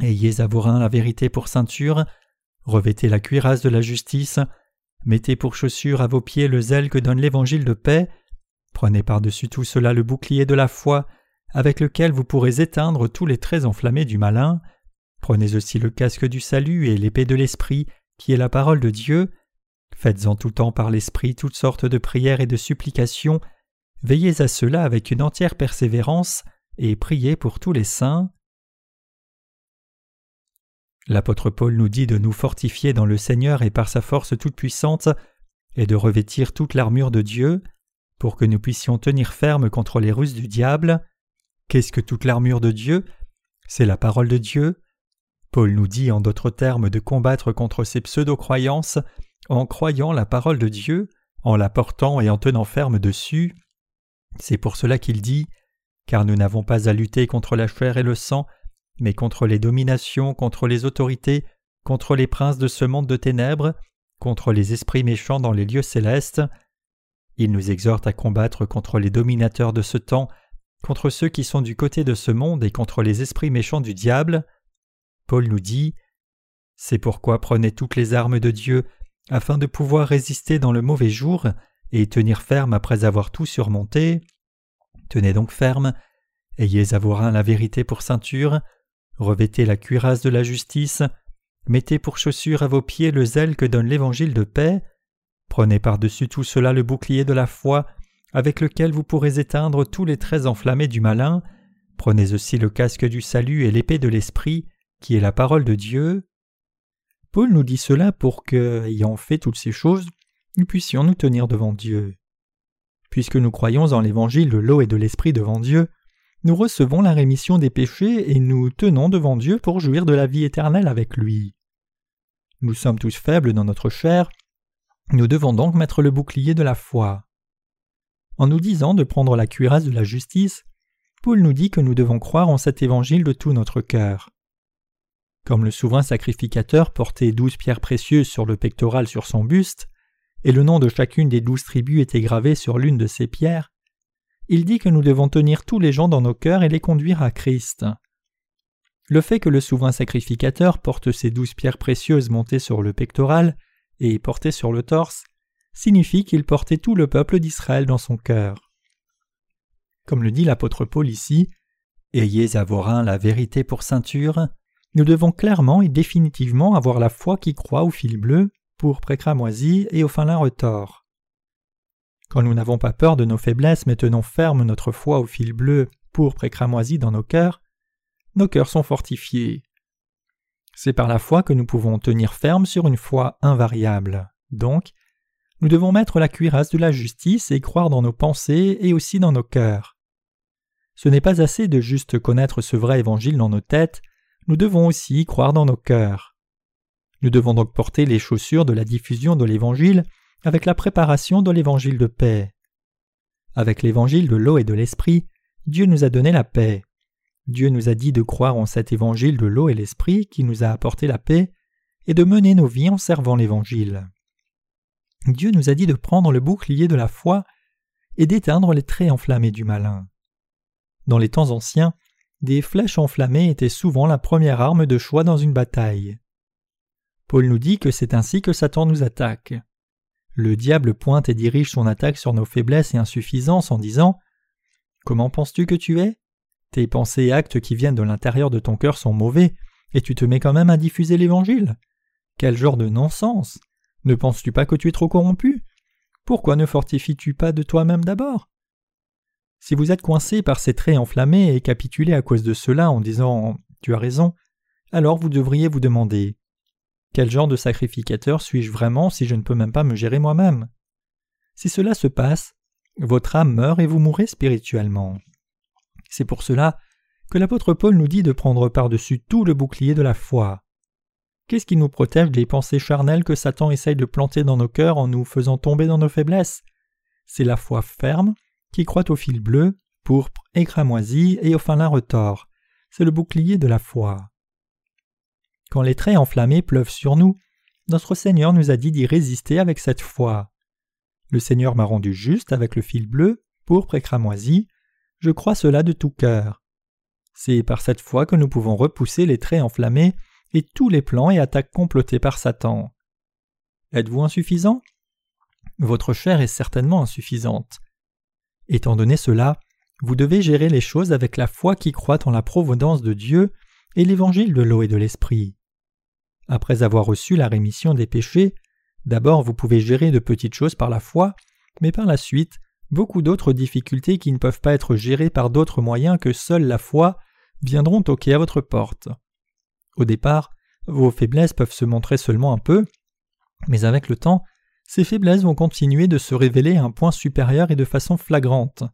Ayez à vos reins la vérité pour ceinture, revêtez la cuirasse de la justice, mettez pour chaussure à vos pieds le zèle que donne l'évangile de paix, prenez par-dessus tout cela le bouclier de la foi, avec lequel vous pourrez éteindre tous les traits enflammés du malin. Prenez aussi le casque du salut et l'épée de l'Esprit, qui est la parole de Dieu. Faites en tout temps par l'Esprit toutes sortes de prières et de supplications. Veillez à cela avec une entière persévérance et priez pour tous les saints. L'apôtre Paul nous dit de nous fortifier dans le Seigneur et par sa force toute puissante, et de revêtir toute l'armure de Dieu, pour que nous puissions tenir ferme contre les ruses du diable. Qu'est-ce que toute l'armure de Dieu? C'est la parole de Dieu. Paul nous dit en d'autres termes de combattre contre ces pseudo-croyances en croyant la parole de Dieu, en la portant et en tenant ferme dessus. C'est pour cela qu'il dit Car nous n'avons pas à lutter contre la chair et le sang, mais contre les dominations, contre les autorités, contre les princes de ce monde de ténèbres, contre les esprits méchants dans les lieux célestes. Il nous exhorte à combattre contre les dominateurs de ce temps, contre ceux qui sont du côté de ce monde et contre les esprits méchants du diable. Paul nous dit C'est pourquoi prenez toutes les armes de Dieu, afin de pouvoir résister dans le mauvais jour et tenir ferme après avoir tout surmonté. Tenez donc ferme, ayez à vos reins la vérité pour ceinture, revêtez la cuirasse de la justice, mettez pour chaussure à vos pieds le zèle que donne l'évangile de paix, prenez par-dessus tout cela le bouclier de la foi, avec lequel vous pourrez éteindre tous les traits enflammés du malin, prenez aussi le casque du salut et l'épée de l'esprit, qui est la parole de Dieu. Paul nous dit cela pour que, ayant fait toutes ces choses, nous puissions nous tenir devant Dieu. Puisque nous croyons en l'évangile de l'eau et de l'esprit devant Dieu, nous recevons la rémission des péchés et nous tenons devant Dieu pour jouir de la vie éternelle avec lui. Nous sommes tous faibles dans notre chair, nous devons donc mettre le bouclier de la foi. En nous disant de prendre la cuirasse de la justice, Paul nous dit que nous devons croire en cet évangile de tout notre cœur. Comme le souverain sacrificateur portait douze pierres précieuses sur le pectoral sur son buste, et le nom de chacune des douze tribus était gravé sur l'une de ces pierres, il dit que nous devons tenir tous les gens dans nos cœurs et les conduire à Christ. Le fait que le souverain sacrificateur porte ces douze pierres précieuses montées sur le pectoral et portées sur le torse signifie qu'il portait tout le peuple d'Israël dans son cœur. Comme le dit l'apôtre Paul ici, Ayez à vos la vérité pour ceinture, nous devons clairement et définitivement avoir la foi qui croit au fil bleu, pour précramoisi et au fin lin retors. Quand nous n'avons pas peur de nos faiblesses mais tenons ferme notre foi au fil bleu, pour précramoisi dans nos cœurs, nos cœurs sont fortifiés. C'est par la foi que nous pouvons tenir ferme sur une foi invariable. Donc, nous devons mettre la cuirasse de la justice et croire dans nos pensées et aussi dans nos cœurs. Ce n'est pas assez de juste connaître ce vrai évangile dans nos têtes, nous devons aussi croire dans nos cœurs. Nous devons donc porter les chaussures de la diffusion de l'évangile avec la préparation de l'évangile de paix. Avec l'évangile de l'eau et de l'esprit, Dieu nous a donné la paix. Dieu nous a dit de croire en cet évangile de l'eau et l'esprit qui nous a apporté la paix et de mener nos vies en servant l'évangile. Dieu nous a dit de prendre le bouclier de la foi et d'éteindre les traits enflammés du malin. Dans les temps anciens, des flèches enflammées étaient souvent la première arme de choix dans une bataille. Paul nous dit que c'est ainsi que Satan nous attaque. Le diable pointe et dirige son attaque sur nos faiblesses et insuffisances en disant Comment penses-tu que tu es? Tes pensées et actes qui viennent de l'intérieur de ton cœur sont mauvais, et tu te mets quand même à diffuser l'Évangile. Quel genre de non-sens! Ne penses-tu pas que tu es trop corrompu? Pourquoi ne fortifies-tu pas de toi-même d'abord? Si vous êtes coincé par ces traits enflammés et capitulé à cause de cela en disant Tu as raison, alors vous devriez vous demander Quel genre de sacrificateur suis-je vraiment si je ne peux même pas me gérer moi-même? Si cela se passe, votre âme meurt et vous mourrez spirituellement. C'est pour cela que l'apôtre Paul nous dit de prendre par-dessus tout le bouclier de la foi. Qu'est-ce qui nous protège des pensées charnelles que Satan essaye de planter dans nos cœurs en nous faisant tomber dans nos faiblesses? C'est la foi ferme qui croit au fil bleu, pourpre et cramoisi et au fin lin retors. C'est le bouclier de la foi. Quand les traits enflammés pleuvent sur nous, notre Seigneur nous a dit d'y résister avec cette foi. Le Seigneur m'a rendu juste avec le fil bleu, pourpre et cramoisi. Je crois cela de tout cœur. C'est par cette foi que nous pouvons repousser les traits enflammés et tous les plans et attaques complotés par Satan. Êtes-vous insuffisant? Votre chair est certainement insuffisante. Étant donné cela, vous devez gérer les choses avec la foi qui croit en la providence de Dieu et l'évangile de l'eau et de l'esprit. Après avoir reçu la rémission des péchés, d'abord vous pouvez gérer de petites choses par la foi, mais par la suite, beaucoup d'autres difficultés qui ne peuvent pas être gérées par d'autres moyens que seule la foi viendront toquer à votre porte. Au départ, vos faiblesses peuvent se montrer seulement un peu, mais avec le temps, ces faiblesses vont continuer de se révéler à un point supérieur et de façon flagrante.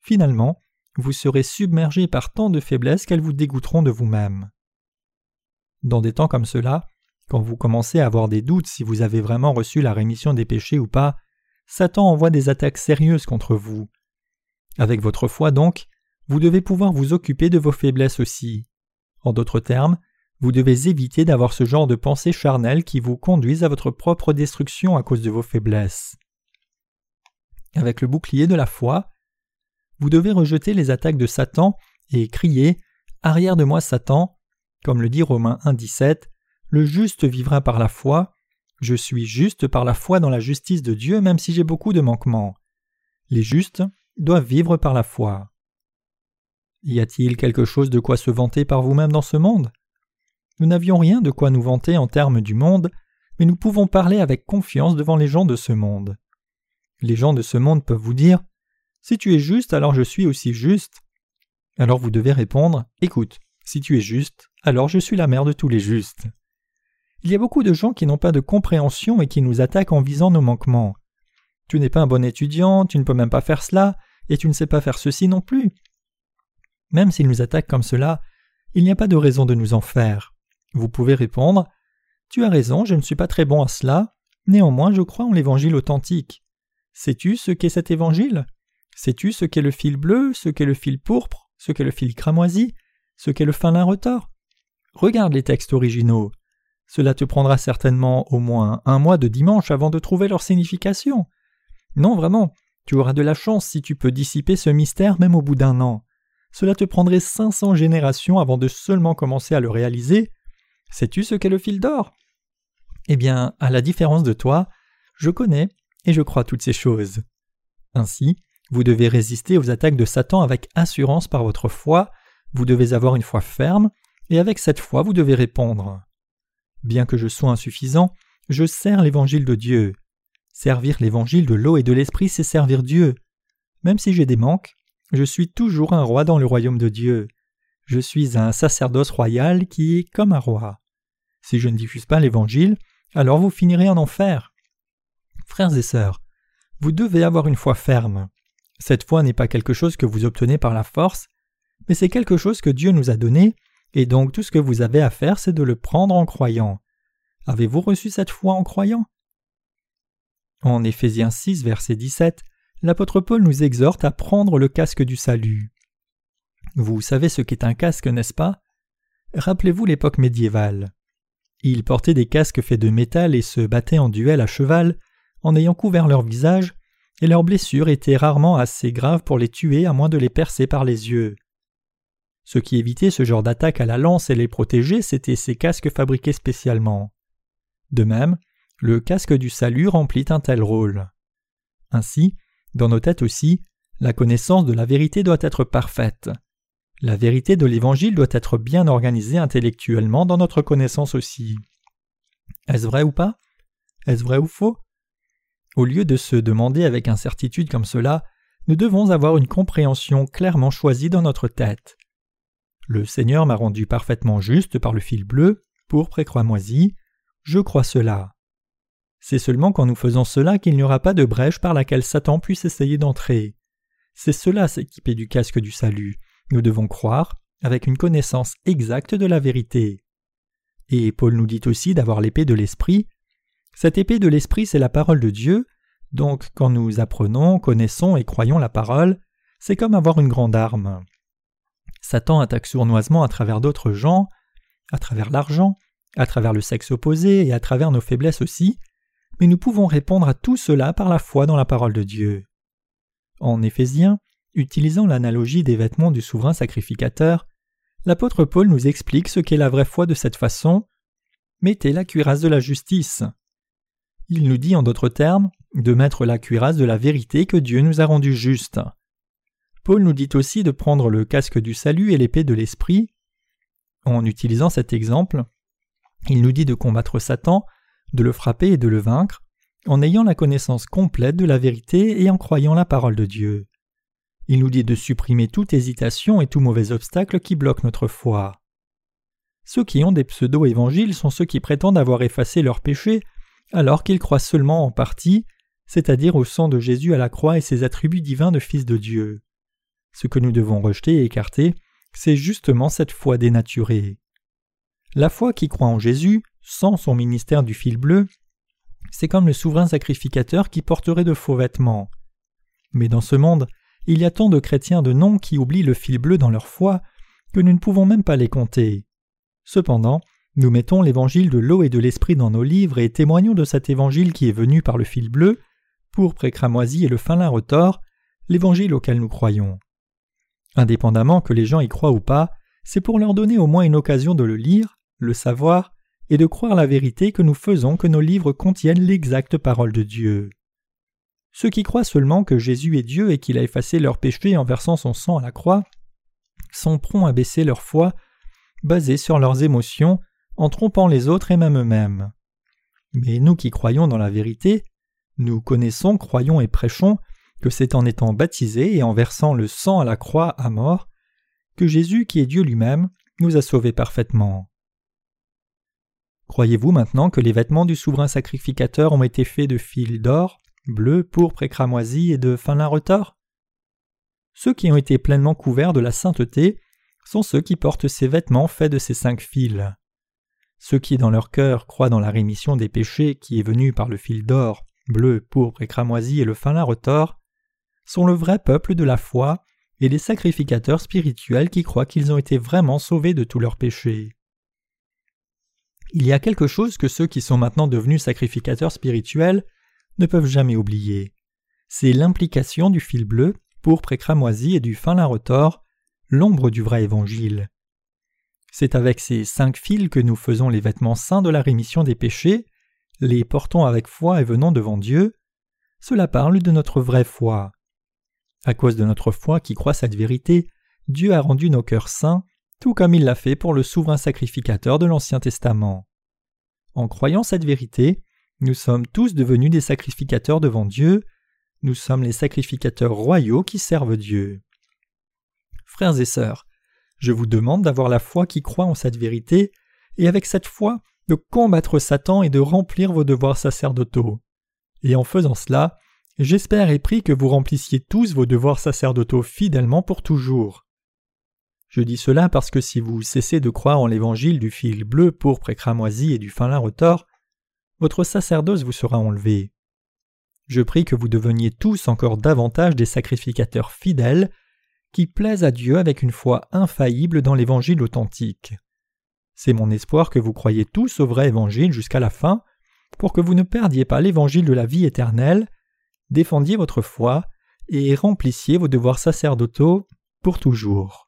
Finalement, vous serez submergé par tant de faiblesses qu'elles vous dégoûteront de vous-même. Dans des temps comme cela, quand vous commencez à avoir des doutes si vous avez vraiment reçu la rémission des péchés ou pas, Satan envoie des attaques sérieuses contre vous. Avec votre foi donc, vous devez pouvoir vous occuper de vos faiblesses aussi. En d'autres termes, vous devez éviter d'avoir ce genre de pensées charnelles qui vous conduisent à votre propre destruction à cause de vos faiblesses. Avec le bouclier de la foi, vous devez rejeter les attaques de Satan et crier Arrière de moi Satan, comme le dit Romains 1.17, le juste vivra par la foi, je suis juste par la foi dans la justice de Dieu même si j'ai beaucoup de manquements. Les justes doivent vivre par la foi. Y a-t-il quelque chose de quoi se vanter par vous-même dans ce monde? Nous n'avions rien de quoi nous vanter en termes du monde, mais nous pouvons parler avec confiance devant les gens de ce monde. Les gens de ce monde peuvent vous dire Si tu es juste, alors je suis aussi juste. Alors vous devez répondre Écoute, si tu es juste, alors je suis la mère de tous les justes. Il y a beaucoup de gens qui n'ont pas de compréhension et qui nous attaquent en visant nos manquements. Tu n'es pas un bon étudiant, tu ne peux même pas faire cela, et tu ne sais pas faire ceci non plus. Même s'ils nous attaquent comme cela, il n'y a pas de raison de nous en faire. Vous pouvez répondre Tu as raison, je ne suis pas très bon à cela, néanmoins je crois en l'évangile authentique. Sais-tu ce qu'est cet évangile? Sais-tu ce qu'est le fil bleu, ce qu'est le fil pourpre, ce qu'est le fil cramoisi, ce qu'est le fin lin retors Regarde les textes originaux. Cela te prendra certainement au moins un mois de dimanche avant de trouver leur signification. Non, vraiment, tu auras de la chance si tu peux dissiper ce mystère même au bout d'un an. Cela te prendrait 500 générations avant de seulement commencer à le réaliser. Sais-tu ce qu'est le fil d'or? Eh bien, à la différence de toi, je connais et je crois toutes ces choses. Ainsi, vous devez résister aux attaques de Satan avec assurance par votre foi, vous devez avoir une foi ferme, et avec cette foi vous devez répondre. Bien que je sois insuffisant, je sers l'évangile de Dieu. Servir l'évangile de l'eau et de l'esprit, c'est servir Dieu. Même si j'ai des manques, je suis toujours un roi dans le royaume de Dieu. Je suis un sacerdoce royal qui est comme un roi. Si je ne diffuse pas l'évangile, alors vous finirez en enfer. Frères et sœurs, vous devez avoir une foi ferme. Cette foi n'est pas quelque chose que vous obtenez par la force, mais c'est quelque chose que Dieu nous a donné et donc tout ce que vous avez à faire, c'est de le prendre en croyant. Avez-vous reçu cette foi en croyant? En Éphésiens 6, verset 17, l'apôtre Paul nous exhorte à prendre le casque du salut. Vous savez ce qu'est un casque, n'est-ce pas? Rappelez-vous l'époque médiévale. Ils portaient des casques faits de métal et se battaient en duel à cheval en ayant couvert leur visage, et leurs blessures étaient rarement assez graves pour les tuer à moins de les percer par les yeux. Ce qui évitait ce genre d'attaque à la lance et les protégeait, c'étaient ces casques fabriqués spécialement. De même, le casque du salut remplit un tel rôle. Ainsi, dans nos têtes aussi, la connaissance de la vérité doit être parfaite. La vérité de l'Évangile doit être bien organisée intellectuellement dans notre connaissance aussi. Est-ce vrai ou pas? Est-ce vrai ou faux? Au lieu de se demander avec incertitude comme cela, nous devons avoir une compréhension clairement choisie dans notre tête. Le Seigneur m'a rendu parfaitement juste par le fil bleu, pourpre et moisi. Je crois cela. C'est seulement quand nous faisons cela qu'il n'y aura pas de brèche par laquelle Satan puisse essayer d'entrer. C'est cela s'équiper du casque du salut. Nous devons croire, avec une connaissance exacte de la vérité. Et Paul nous dit aussi d'avoir l'épée de l'Esprit. Cette épée de l'Esprit, c'est la parole de Dieu, donc quand nous apprenons, connaissons et croyons la parole, c'est comme avoir une grande arme. Satan attaque sournoisement à travers d'autres gens, à travers l'argent, à travers le sexe opposé et à travers nos faiblesses aussi, mais nous pouvons répondre à tout cela par la foi dans la parole de Dieu. En Éphésiens, utilisant l'analogie des vêtements du souverain sacrificateur, l'apôtre Paul nous explique ce qu'est la vraie foi de cette façon Mettez la cuirasse de la justice. Il nous dit en d'autres termes de mettre la cuirasse de la vérité que Dieu nous a rendue juste. Paul nous dit aussi de prendre le casque du salut et l'épée de l'esprit. En utilisant cet exemple, il nous dit de combattre Satan, de le frapper et de le vaincre, en ayant la connaissance complète de la vérité et en croyant la parole de Dieu. Il nous dit de supprimer toute hésitation et tout mauvais obstacle qui bloque notre foi. Ceux qui ont des pseudo-évangiles sont ceux qui prétendent avoir effacé leurs péchés alors qu'ils croient seulement en partie, c'est-à-dire au sang de Jésus à la croix et ses attributs divins de Fils de Dieu. Ce que nous devons rejeter et écarter, c'est justement cette foi dénaturée. La foi qui croit en Jésus, sans son ministère du fil bleu, c'est comme le souverain sacrificateur qui porterait de faux vêtements. Mais dans ce monde, il y a tant de chrétiens de nom qui oublient le fil bleu dans leur foi que nous ne pouvons même pas les compter. Cependant, nous mettons l'évangile de l'eau et de l'esprit dans nos livres et témoignons de cet évangile qui est venu par le fil bleu, pourpre et cramoisi et le fin lin retors, l'évangile auquel nous croyons. Indépendamment que les gens y croient ou pas, c'est pour leur donner au moins une occasion de le lire, le savoir, et de croire la vérité que nous faisons que nos livres contiennent l'exacte parole de Dieu. Ceux qui croient seulement que Jésus est Dieu et qu'il a effacé leurs péchés en versant son sang à la croix sont prompts à baisser leur foi, basée sur leurs émotions, en trompant les autres et même eux-mêmes. Mais nous qui croyons dans la vérité, nous connaissons, croyons et prêchons que c'est en étant baptisés et en versant le sang à la croix à mort que Jésus, qui est Dieu lui-même, nous a sauvés parfaitement. Croyez-vous maintenant que les vêtements du souverain sacrificateur ont été faits de fils d'or, bleu, pourpre et cramoisi et de fin lin retors? Ceux qui ont été pleinement couverts de la sainteté sont ceux qui portent ces vêtements faits de ces cinq fils. Ceux qui dans leur cœur croient dans la rémission des péchés qui est venue par le fil d'or, bleu, pourpre et cramoisi et le fin lin retors, sont le vrai peuple de la foi et les sacrificateurs spirituels qui croient qu'ils ont été vraiment sauvés de tous leurs péchés. Il y a quelque chose que ceux qui sont maintenant devenus sacrificateurs spirituels ne peuvent jamais oublier. C'est l'implication du fil bleu, pourpre et cramoisi et du fin lin retors, l'ombre du vrai évangile. C'est avec ces cinq fils que nous faisons les vêtements saints de la rémission des péchés, les portons avec foi et venons devant Dieu. Cela parle de notre vraie foi. À cause de notre foi qui croit cette vérité, Dieu a rendu nos cœurs saints tout comme il l'a fait pour le souverain sacrificateur de l'Ancien Testament. En croyant cette vérité, nous sommes tous devenus des sacrificateurs devant Dieu, nous sommes les sacrificateurs royaux qui servent Dieu. Frères et sœurs, je vous demande d'avoir la foi qui croit en cette vérité, et avec cette foi, de combattre Satan et de remplir vos devoirs sacerdotaux. Et en faisant cela, j'espère et prie que vous remplissiez tous vos devoirs sacerdotaux fidèlement pour toujours. Je dis cela parce que si vous cessez de croire en l'évangile du fil bleu, pourpre et cramoisi et du fin lin retors, votre sacerdoce vous sera enlevé. Je prie que vous deveniez tous encore davantage des sacrificateurs fidèles qui plaisent à Dieu avec une foi infaillible dans l'évangile authentique. C'est mon espoir que vous croyiez tous au vrai évangile jusqu'à la fin, pour que vous ne perdiez pas l'évangile de la vie éternelle, défendiez votre foi et remplissiez vos devoirs sacerdotaux pour toujours.